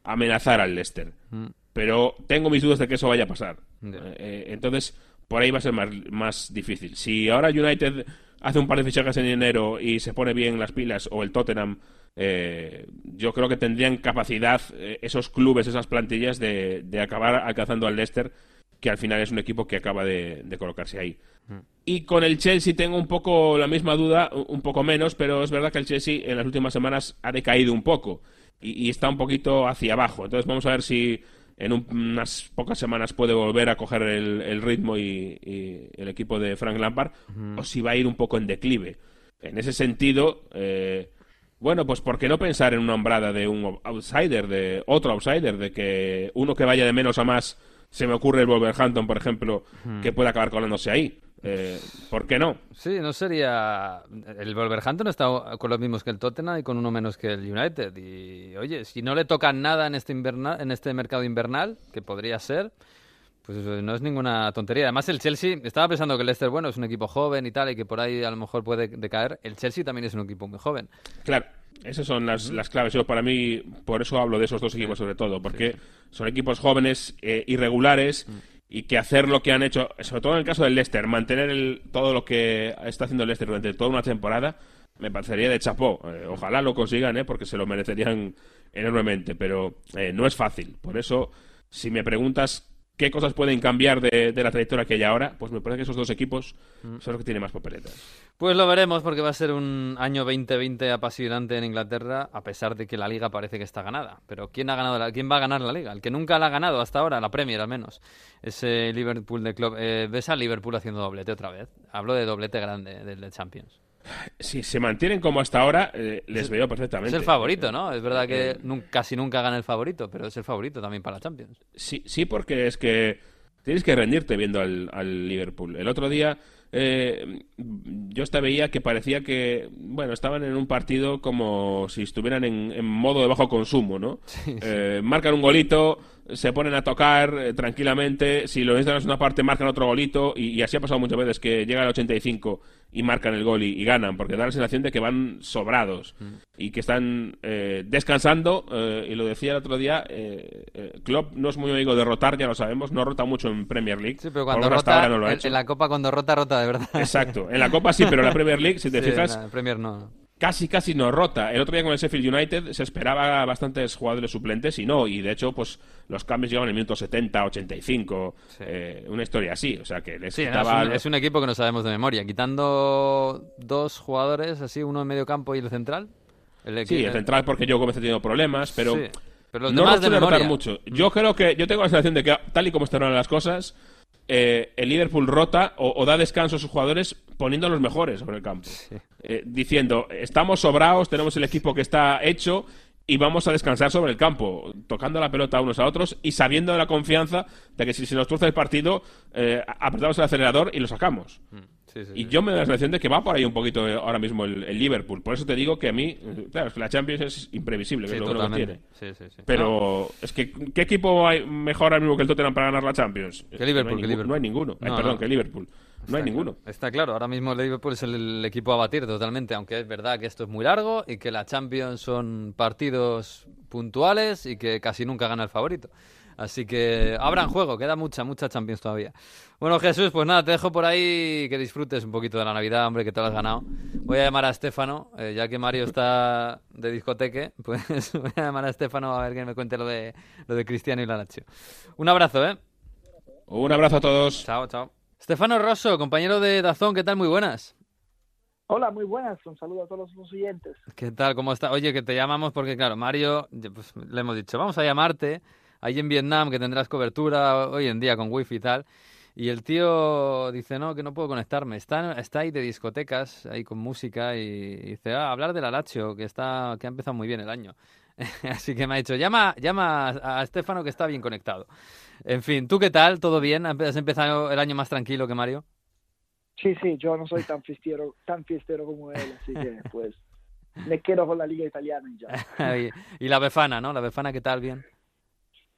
amenazar al Leicester. Mm. Pero tengo mis dudas de que eso vaya a pasar. Eh, entonces, por ahí va a ser más, más difícil. Si ahora United hace un par de fichajes en enero y se pone bien las pilas, o el Tottenham, eh, yo creo que tendrían capacidad eh, esos clubes, esas plantillas, de, de acabar alcanzando al Leicester, que al final es un equipo que acaba de, de colocarse ahí. Y con el Chelsea tengo un poco la misma duda, un poco menos, pero es verdad que el Chelsea en las últimas semanas ha decaído un poco y, y está un poquito hacia abajo. Entonces vamos a ver si en un- unas pocas semanas puede volver a coger el, el ritmo y, y el equipo de Frank Lampard o si va a ir un poco en declive. En ese sentido, eh, bueno, pues ¿por qué no pensar en una hombrada de un outsider, de otro outsider, de que uno que vaya de menos a más, se me ocurre el Wolverhampton, por ejemplo, que pueda acabar colándose ahí? Eh, ¿Por qué no? Sí, no sería... El Wolverhampton está con los mismos que el Tottenham y con uno menos que el United. Y, oye, si no le tocan nada en este, inverna- en este mercado invernal, que podría ser, pues eso no es ninguna tontería. Además, el Chelsea, estaba pensando que el Leicester, bueno, es un equipo joven y tal, y que por ahí a lo mejor puede decaer. El Chelsea también es un equipo muy joven. Claro, esas son las, las claves. Yo para mí, por eso hablo de esos dos equipos sobre todo, porque son equipos jóvenes, eh, irregulares, y que hacer lo que han hecho, sobre todo en el caso del Leicester, mantener el- todo lo que está haciendo el Leicester durante toda una temporada, me parecería de chapó. Eh, ojalá lo consigan, eh, porque se lo merecerían enormemente, pero eh, no es fácil. Por eso, si me preguntas qué cosas pueden cambiar de, la trayectoria que hay ahora, pues me parece que esos dos equipos mm. son los que tienen más papeletas. Pues lo veremos porque va a ser un año 2020 apasionante en Inglaterra, a pesar de que la liga parece que está ganada. Pero ¿quién ha ganado la, quién va a ganar la liga? El que nunca la ha ganado hasta ahora, la Premier al menos. Ese Liverpool de club. Eh, ¿Ves a Liverpool haciendo doblete otra vez? Hablo de doblete grande del Champions. Si se mantienen como hasta ahora, eh, les veo perfectamente. Es el favorito, ¿no? Es verdad que eh, casi nunca gana el favorito, pero es el favorito también para la Champions. Sí, sí porque es que tienes que rendirte viendo al, al Liverpool. El otro día eh, yo hasta veía que parecía que, bueno, estaban en un partido como si estuvieran en, modo de bajo consumo, ¿no? <laughs> Eh, marcan un golito, se ponen a tocar eh, tranquilamente, si lo necesitan en una parte marcan otro golito y, así ha pasado muchas veces que llega al 85 y marcan el gol y, ganan, porque da la sensación de que van sobrados mm. y que están eh, descansando, y lo decía el otro día, Klopp no es muy amigo de rotar, ya lo sabemos, no rota mucho en Premier League. Sí, pero cuando rota, en, la Copa cuando rota, rota de verdad. Exacto, en la Copa sí, pero en la <laughs> Premier League, si te fijas... Premier no casi casi no rota. El otro día con el Sheffield United se esperaba bastantes jugadores suplentes y no, y de hecho pues los cambios llegaban en el minuto 70, 85, eh, una historia así, o sea que les sí, es, un, equipo que no sabemos de memoria, quitando dos jugadores así, uno en medio campo y el central. El sí, el central porque yo Gómez ha tenido problemas, pero, pero los demás de memoria. mucho. Yo creo que yo tengo la sensación de que tal y como están las cosas eh, el Liverpool rota o, da descanso a sus jugadores poniendo a los mejores sobre el campo. Eh, diciendo, estamos sobrados, tenemos el equipo que está hecho y vamos a descansar sobre el campo, tocando la pelota unos a otros y sabiendo la confianza de que si se nos truza el partido, eh, apretamos el acelerador y lo sacamos. Mm y yo me da la sensación de que va por ahí un poquito ahora mismo el, Liverpool. Por eso te digo que a mí, claro, es que la Champions es imprevisible, que es lo que tiene. Pero es que, ¿qué equipo hay mejor ahora mismo que el Tottenham para ganar la Champions? Que Liverpool, no hay, ninguno. perdón, que Liverpool. No hay ninguno. Está claro, ahora mismo el Liverpool es el, equipo a batir totalmente, aunque es verdad que esto es muy largo y que la Champions son partidos puntuales y que casi nunca gana el favorito. Así que abran juego, queda mucha, mucha Champions todavía. Bueno, Jesús, pues nada, te dejo por ahí que disfrutes un poquito de la Navidad, hombre, que te lo has ganado. Voy a llamar a Estefano, eh, ya que Mario está de discoteque, <laughs> pues voy a llamar a Estefano a ver que me cuente lo de, lo de Cristiano y la Lazio. Un abrazo, ¿eh? Un abrazo a todos. Chao, chao. Estefano Rosso, compañero de Dazón, ¿qué tal? Muy buenas. Hola, muy buenas. Un saludo a todos los oyentes. ¿Qué tal? ¿Cómo está? Oye, que te llamamos porque, claro, Mario, pues, le hemos dicho, vamos a llamarte ahí en Vietnam, que tendrás cobertura hoy en día con wifi y tal. Y el tío dice, no, que no puedo conectarme. Está, está ahí de discotecas, ahí con música, y, dice, ah, hablar de la Lazio, que, está, que ha empezado muy bien el año. <laughs> Así que me ha dicho, llama, llama a Estefano que está bien conectado. En fin, ¿tú qué tal? ¿Todo bien? ¿Has empezado el año más tranquilo que Mario? Sí, sí, yo no soy tan fiestero, tan fiestero como él, así que <laughs> pues me quedo con la liga italiana y ya. <laughs> y la Befana, ¿no? La Befana, ¿qué tal? Bien.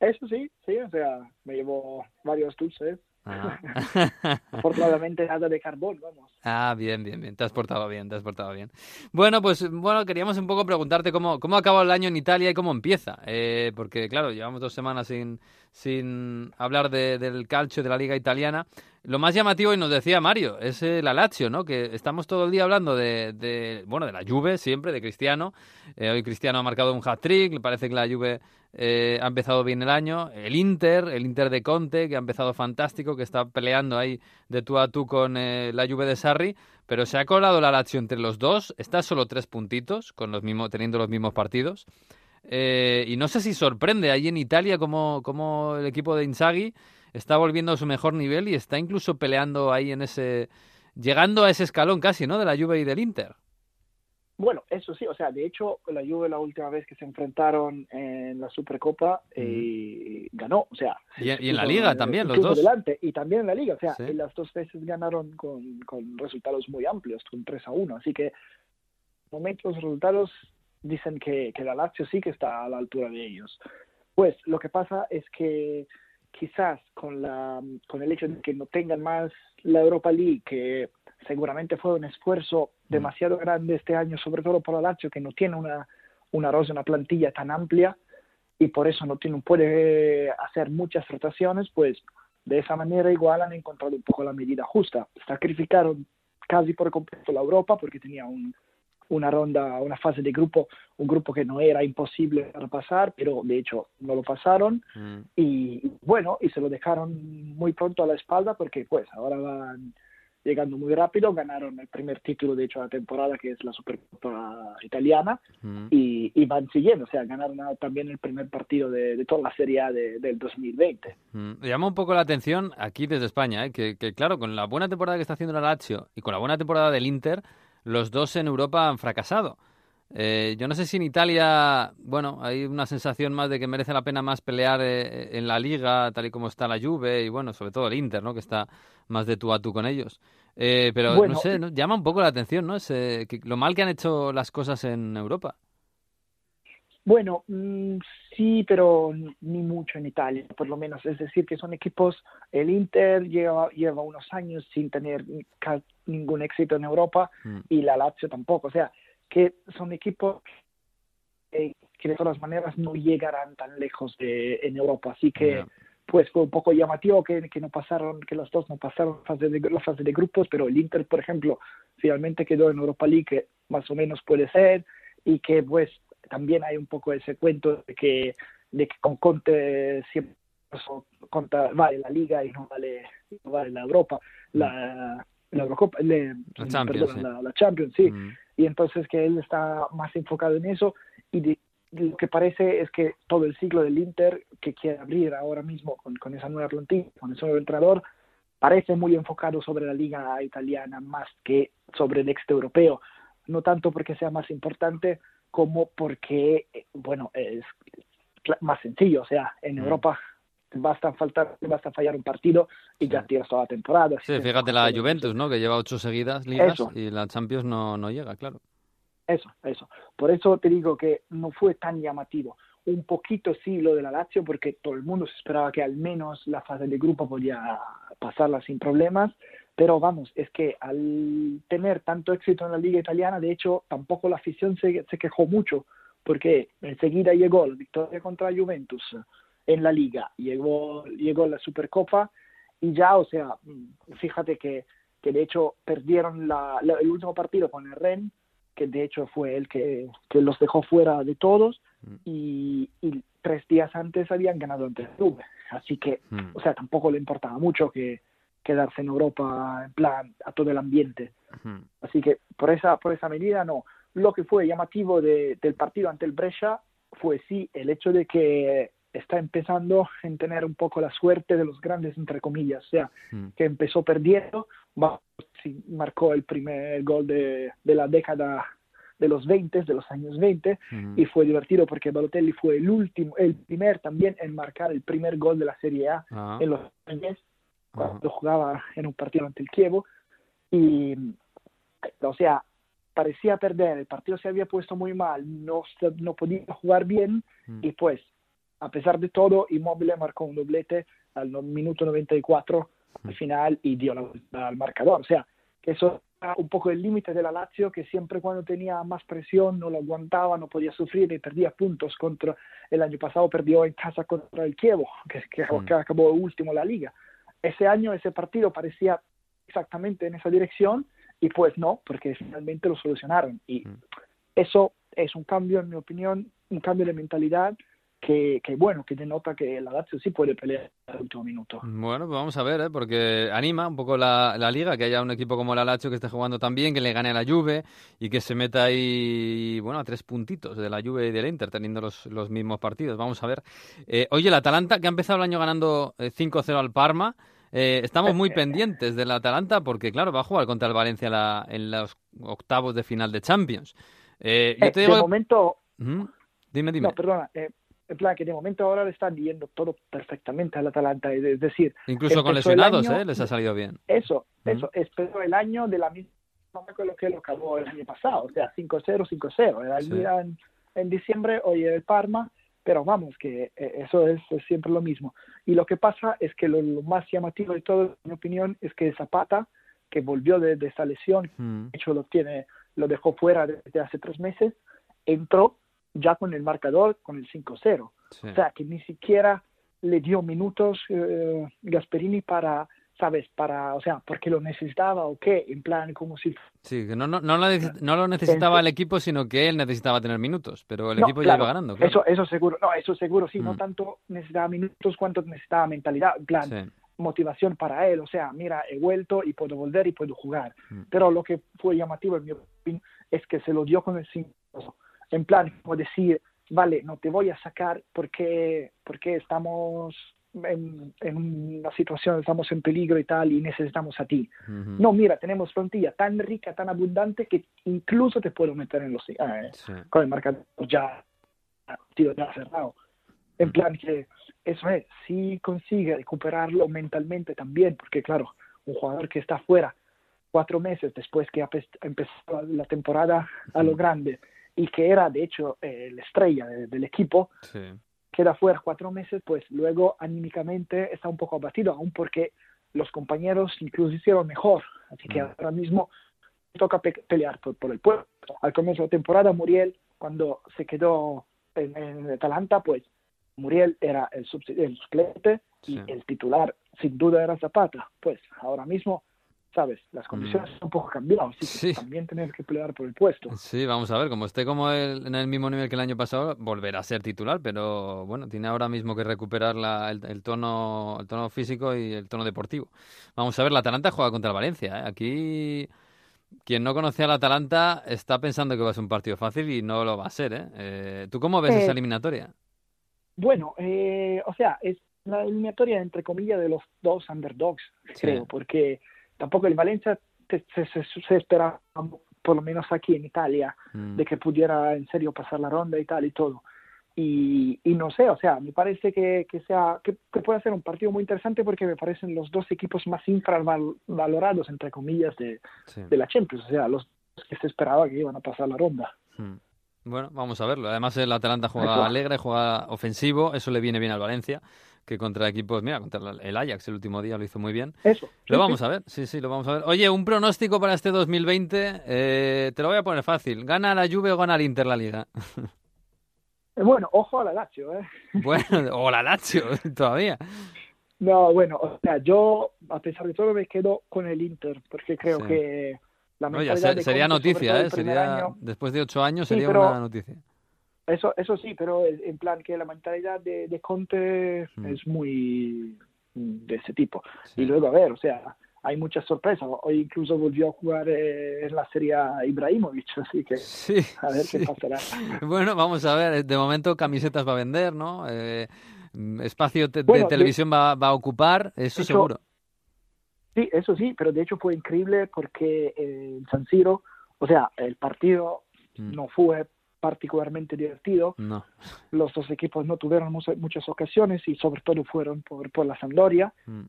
Eso sí, sí, o sea, me llevo varios dulces. Ah. <laughs> Afortunadamente nada de carbón, vamos. Ah, bien, bien, bien. Te has portado bien, te has portado bien. Bueno, pues bueno, queríamos un poco preguntarte cómo, cómo acaba el año en Italia y cómo empieza. Eh, porque, claro, llevamos dos semanas sin, sin hablar del calcio de la liga italiana. Lo más llamativo, y nos decía Mario, es la Lazio, ¿no? Que estamos todo el día hablando de, de bueno, de la Juve siempre, de Cristiano. Eh, hoy Cristiano ha marcado un hat-trick, parece que la Juve eh, ha empezado bien el año. El Inter, el Inter de Conte, que ha empezado fantástico, que está peleando ahí de tú a tú con eh, la Juve de Sarri, pero se ha colado la Lazio entre los dos. Está solo tres puntitos, con los mismos, teniendo los mismos partidos. Eh, y no sé si sorprende ahí en Italia como, como el equipo de Inzaghi está volviendo a su mejor nivel y está incluso peleando ahí en ese... llegando a ese escalón casi, ¿no? De la Juve y del Inter. Bueno, eso sí, o sea, de hecho, la Juve la última vez que se enfrentaron en la Supercopa eh, ganó, o sea. Y, en la Liga también, los dos. Delante, y también en la Liga, o sea, en las dos veces ganaron con, con resultados muy amplios, con 3 a 1. Así que, momentos los resultados dicen que, que la Lazio sí que está a la altura de ellos. Pues lo que pasa es que quizás con, la, con el hecho de que no tengan más la Europa League, que seguramente fue un esfuerzo mm. demasiado grande este año, sobre todo para Lazio, que no tiene una, una rosa, una plantilla tan amplia y por eso no, tiene, puede hacer muchas rotaciones, pues de esa manera igual han encontrado un poco la medida justa. Sacrificaron casi por completo la Europa porque tenía un, una ronda, una fase de grupo, un grupo que no era imposible pasar, pero de hecho no lo pasaron mm. y bueno, y se lo dejaron muy pronto a la espalda porque pues ahora van llegando muy rápido, ganaron el primer título de hecho de la temporada que es la Supercopa italiana mm. y, y, van siguiendo, o sea, ganaron también el primer partido de, toda la Serie A del 2020. Mm. Llama un poco la atención aquí desde España, ¿eh? que, que, claro, con la buena temporada que está haciendo la Lazio y con la buena temporada del Inter, los dos en Europa han fracasado. Eh, yo no sé si en Italia, bueno, hay una sensación más de que merece la pena más pelear eh, en la liga, tal y como está la Juve, y bueno, sobre todo el Inter, ¿no? Que está más de tú a tú con ellos. Eh, pero no sé, llama un poco la atención, ¿no? Ese, lo mal que han hecho las cosas en Europa. Bueno, mm, sí, pero ni mucho en Italia, por lo menos. Es decir, que son equipos, el Inter lleva, lleva unos años sin tener ningún éxito en Europa mm. y la Lazio tampoco. O sea, que son equipos que de todas maneras no llegarán tan lejos de, en Europa. Así que, pues fue un poco llamativo que, que, no pasaron, que los dos no pasaron fase de, la fase de grupos, pero el Inter, por ejemplo, finalmente quedó en Europa League, que más o menos puede ser, y que pues también hay un poco ese cuento de que, de que con Conte siempre conta, vale la Liga y no vale, no vale la Europa, la, la Eurocopa, la, Champions, la, Champions, sí. Mm. Y entonces que él está más enfocado en eso y lo que parece es que todo el ciclo del Inter que quiere abrir ahora mismo con, con esa nueva plantilla, con ese nuevo entrenador, parece muy enfocado sobre la liga italiana más que sobre el este europeo, no tanto porque sea más importante como porque, bueno, es más sencillo, o sea, en mm. Europa basta faltar, basta fallar un partido y ya tienes toda la temporada. Sí, fíjate la Juventus, ¿no? Que lleva ocho seguidas ligas y la Champions no, no llega, claro. Eso, eso. Por eso te digo que no fue tan llamativo. Un poquito sí lo de la Lazio, porque todo el mundo se esperaba que al menos la fase de grupo podía pasarla sin problemas, pero vamos, es que al tener tanto éxito en la liga italiana, de hecho, tampoco la afición se, se quejó mucho, porque enseguida llegó la victoria contra la Juventus, en la liga, llegó, llegó la Supercopa y ya, o sea, fíjate que, que de hecho perdieron la, el último partido con el Ren, que de hecho fue el que, que los dejó fuera de todos, mm. y, y, tres días antes habían ganado ante el club. Así que, mm. o sea, tampoco le importaba mucho que quedarse en Europa en plan a todo el ambiente. Así que por esa, por esa medida no. Lo que fue llamativo de, del partido ante el Brescia fue sí el hecho de que está empezando a tener un poco la suerte de los grandes, entre comillas, o sea, mm. que empezó perdiendo, marcó el primer gol de, de, la década de los 20, de los años 20, mm. y fue divertido porque Balotelli fue el último, el primer también en marcar el primer gol de la Serie A ah. en los años, cuando jugaba en un partido ante el Chievo, y, o sea, parecía perder, el partido se había puesto muy mal, no, no podía jugar bien, mm. y pues a pesar de todo, Immobile marcó un doblete al minuto 94 al final y dio la vuelta al marcador. O sea, que eso era un poco el límite de la Lazio, que siempre cuando tenía más presión no lo aguantaba, no podía sufrir y perdía puntos contra el año pasado, perdió en casa contra el Chievo, que, que, que acabó último la liga. Ese año ese partido parecía exactamente en esa dirección y pues no, porque finalmente lo solucionaron. Y eso es un cambio, en mi opinión, un cambio de mentalidad que, bueno, que denota que la Lazio sí puede pelear al último minuto. Bueno, pues vamos a ver, ¿eh? porque anima un poco la, la, liga, que haya un equipo como la Lazio que esté jugando tan bien, que le gane a la Juve y que se meta ahí, bueno, a tres puntitos de la Juve y del Inter, teniendo los, los mismos partidos. Vamos a ver. Eh, oye, el Atalanta, que ha empezado el año ganando 5-0 eh, al Parma, eh, estamos muy <laughs> pendientes del Atalanta porque, claro, va a jugar contra el Valencia la, en los octavos de final de Champions. Yo te digo... De momento... Dime, dime. No, perdona. Eh, en plan que de momento ahora le están yendo todo perfectamente al Atalanta, es decir... Incluso con lesionados, ¿eh? Les ha salido bien. Eso, eso, esperó el año de la misma con lo que lo acabó el año pasado, o sea, 5-0, 5-0, el en, en, diciembre, hoy el Parma, pero vamos, que eh, eso es, siempre lo mismo. Y lo que pasa es que lo, más llamativo de todo, en mi opinión, es que Zapata, que volvió de, esa lesión, de hecho lo tiene, lo dejó fuera desde hace tres meses, entró ya con el marcador, con el 5-0. O sea, que ni siquiera le dio minutos eh, Gasperini para ¿sabes? Para, o sea, porque lo necesitaba o qué, en plan, como si... Sí, que no, no, no, lo, necesitaba el equipo, sino que él necesitaba tener minutos, pero el equipo ya iba ganando. Eso, eso seguro, no, eso seguro, sí, no mm. tanto necesitaba minutos cuanto necesitaba mentalidad, en plan, motivación para él, o sea, mira, he vuelto y puedo volver y puedo jugar. Mm. Pero lo que fue llamativo, en mi opinión, es que se lo dio con el 5 en plan, como decir, vale, no te voy a sacar porque, porque estamos en, una situación, estamos en peligro y tal, y necesitamos a ti. No, mira, tenemos plantilla tan rica, tan abundante, que incluso te puedo meter en los... Eh, con el marcador ya, tío, ya cerrado. En plan que, eso es, si consigue recuperarlo mentalmente también, porque claro, un jugador que está fuera cuatro meses después que ha empezado la temporada a lo grande y que era de hecho eh, la estrella del equipo, queda fuera cuatro meses, pues luego anímicamente está un poco abatido, aún porque los compañeros incluso hicieron mejor. Así que mm. ahora mismo toca pelear por, el puesto. Al comienzo de la temporada, Muriel, cuando se quedó en, en Atalanta, pues Muriel era el, el suplente y el titular sin duda era Zapata. Pues ahora mismo ¿sabes? Las condiciones mm. han un poco cambiado, así que también tener que pelear por el puesto. Sí, vamos a ver, como esté como en el mismo nivel que el año pasado, volverá a ser titular, pero bueno, tiene ahora mismo que recuperar el, tono el tono físico y el tono deportivo. Vamos a ver, la Atalanta juega contra el Valencia, ¿eh? Aquí quien no conoce al Atalanta está pensando que va a ser un partido fácil y no lo va a ser, ¿eh? eh tú cómo ves esa eh, eliminatoria? Bueno, o sea, es la eliminatoria entre comillas de los dos underdogs, creo, porque tampoco el Valencia se, esperaba, por lo menos aquí en Italia, mm. de que pudiera en serio pasar la ronda y tal y todo. Y, y no sé, o sea, me parece que, que sea que, puede ser un partido muy interesante porque me parecen los dos equipos más infravalorados, entre comillas, de, de la Champions, o sea, los que se esperaba que iban a pasar la ronda. Mm. Bueno, vamos a verlo. Además, el Atalanta juega alegre, juega ofensivo, eso le viene bien al Valencia que contra equipos, mira, contra el Ajax el último día lo hizo muy bien. Eso. Lo vamos a ver, sí, sí, lo vamos a ver. Oye, un pronóstico para este 2020, eh, te lo voy a poner fácil. ¿Gana la Juve o gana el Inter la Liga? Eh, bueno, ojo a la Lazio, ¿eh? <laughs> Bueno, o la Lazio, <laughs> todavía. No, bueno, o sea, yo a pesar de todo me quedo con el Inter, porque creo que la no, sería noticia, ¿eh? Sería, después de ocho años sería una noticia. Eso, eso sí, pero en plan que la mentalidad de, de Conte mm. es muy de ese tipo. Y luego, a ver, o sea, hay muchas sorpresas. Hoy incluso volvió a jugar eh, en la serie Ibrahimovic, <laughs> así que a ver qué pasará. bueno, vamos a ver. De momento camisetas va a vender, ¿no? Eh, espacio de televisión va, va, a ocupar, eso seguro. Sí, eso sí, pero de hecho fue increíble porque el San Siro, o sea, el partido mm. no fue particularmente divertido. Los dos equipos no tuvieron muchas ocasiones y sobre todo fueron por, por la Sampdoria. Mm.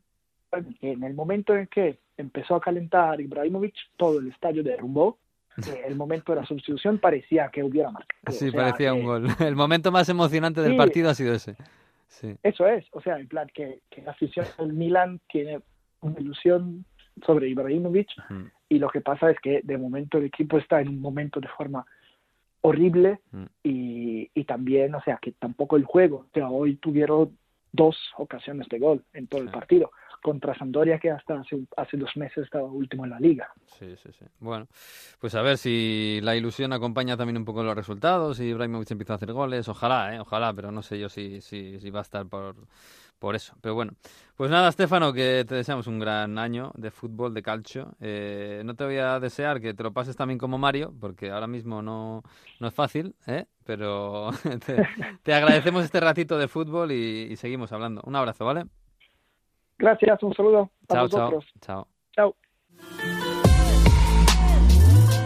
En el momento en que empezó a calentar Ibrahimovic, todo el estadio derrumbó. <laughs> Eh, el momento de la sustitución parecía que hubiera marcado. Sí, parecía un gol. <laughs> El momento más emocionante del partido ha sido ese. Sí. Eso es, o sea, en plan que, que la afición del Milan tiene una ilusión sobre Ibrahimovic y lo que pasa es que de momento el equipo está en un momento de forma horrible mm. y, y, también, o sea, que tampoco el juego. O sea, hoy tuvieron dos ocasiones de gol en todo el partido contra Sampdoria que hasta hace, hace, dos meses estaba último en la liga. Sí, sí, sí. Bueno, pues a ver si la ilusión acompaña también un poco los resultados y Ibrahimovic empieza a hacer goles. Ojalá, ¿eh? Ojalá, pero no sé yo si, si, si va a estar por por eso. Pero bueno, pues nada, Estefano, que te deseamos un gran año de fútbol, de calcio. Eh, no te voy a desear que te lo pases también como Mario, porque ahora mismo no, no es fácil, ¿eh? pero <laughs> te, agradecemos este ratito de fútbol y, seguimos hablando. Un abrazo, ¿vale? Gracias, un saludo. A chao, chao. Chao. Chao.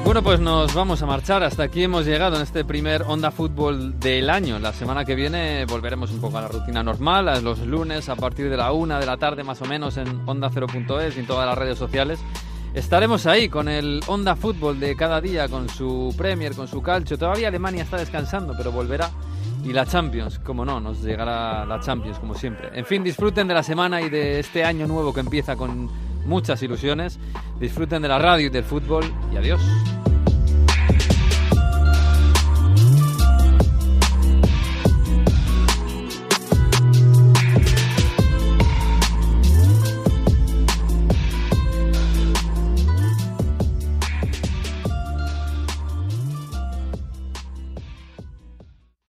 Bueno, pues nos vamos a marchar. Hasta aquí hemos llegado en este primer Onda Fútbol del año. La semana que viene volveremos un poco a la rutina normal, los lunes a partir de la una de la tarde más o menos en Onda 0.es y en todas las redes sociales. Estaremos ahí con el Onda Fútbol de cada día, con su Premier, con su calcio. Todavía Alemania está descansando, pero volverá. Y la Champions, como no, nos llegará la Champions como siempre. En fin, disfruten de la semana y de este año nuevo que empieza con muchas ilusiones. Disfruten de la radio y del fútbol y adiós.